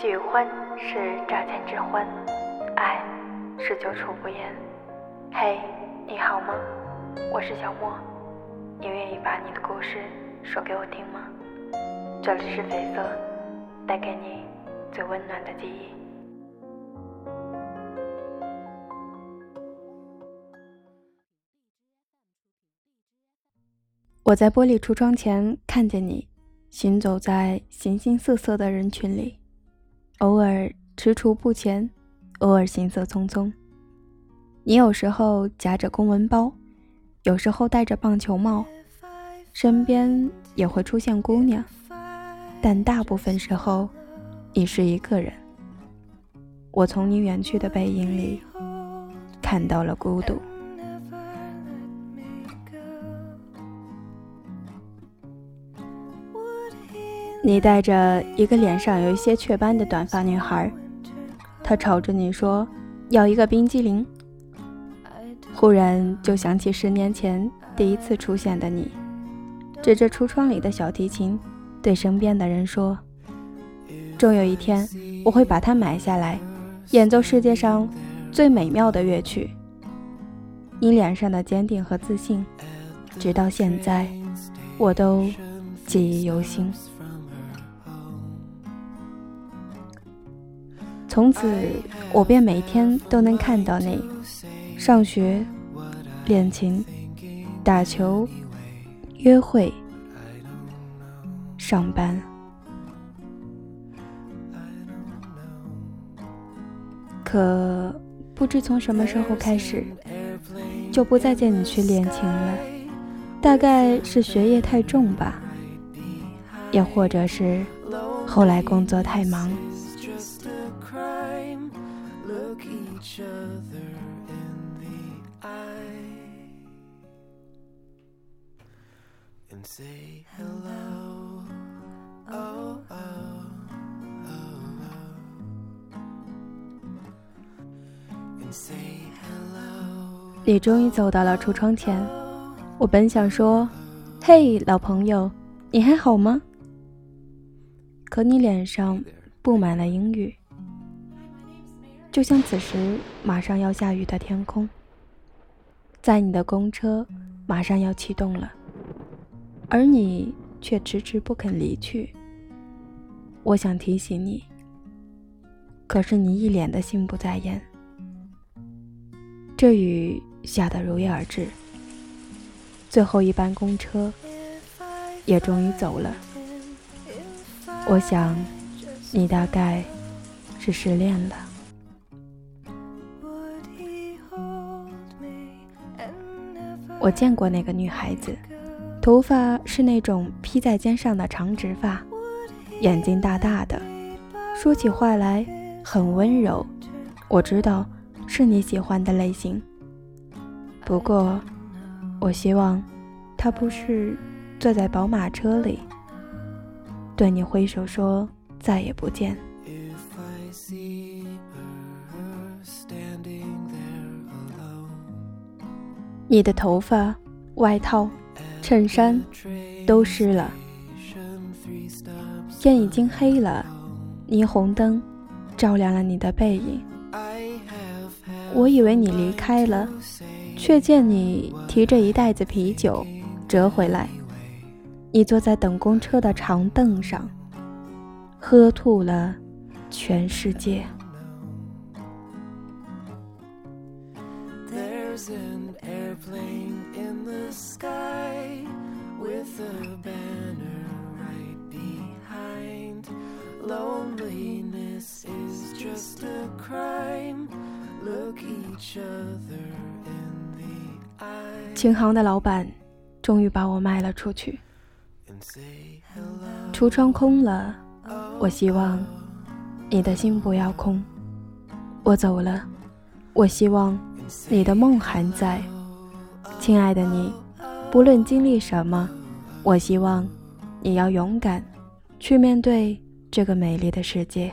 喜欢是乍见之欢，爱是久处不厌。嘿，你好吗？我是小莫，你愿意把你的故事说给我听吗？这里是绯色，带给你最温暖的记忆。我在玻璃橱窗前看见你，行走在形形色色的人群里。偶尔踟蹰不前，偶尔行色匆匆。你有时候夹着公文包，有时候戴着棒球帽，身边也会出现姑娘，但大部分时候你是一个人。我从你远去的背影里看到了孤独。你带着一个脸上有一些雀斑的短发女孩，她朝着你说：“要一个冰激凌。”忽然就想起十年前第一次出现的你，指着橱窗里的小提琴，对身边的人说：“终有一天，我会把它买下来，演奏世界上最美妙的乐曲。”你脸上的坚定和自信，直到现在，我都记忆犹新。从此，我便每天都能看到你上学、练琴、打球、约会、上班。可不知从什么时候开始，就不再见你去练琴了。大概是学业太重吧，也或者是后来工作太忙。你终于走到了橱窗前，我本想说：“嘿，老朋友，你还好吗？”可你脸上布满了阴雨，就像此时马上要下雨的天空。在你的公车马上要启动了。而你却迟迟不肯离去。我想提醒你，可是你一脸的心不在焉。这雨下得如约而至，最后一班公车也终于走了。我想，你大概是失恋了。我见过那个女孩子。头发是那种披在肩上的长直发，眼睛大大的，说起话来很温柔。我知道是你喜欢的类型。不过，我希望他不是坐在宝马车里，对你挥手说再也不见。你的头发，外套。衬衫都湿了，天已经黑了，霓虹灯照亮了你的背影。我以为你离开了，却见你提着一袋子啤酒折回来。你坐在等公车的长凳上，喝吐了全世界。琴行的老板终于把我卖了出去，橱窗空了。我希望你的心不要空。我走了，我希望你的梦还在，亲爱的你。不论经历什么，我希望你要勇敢去面对这个美丽的世界。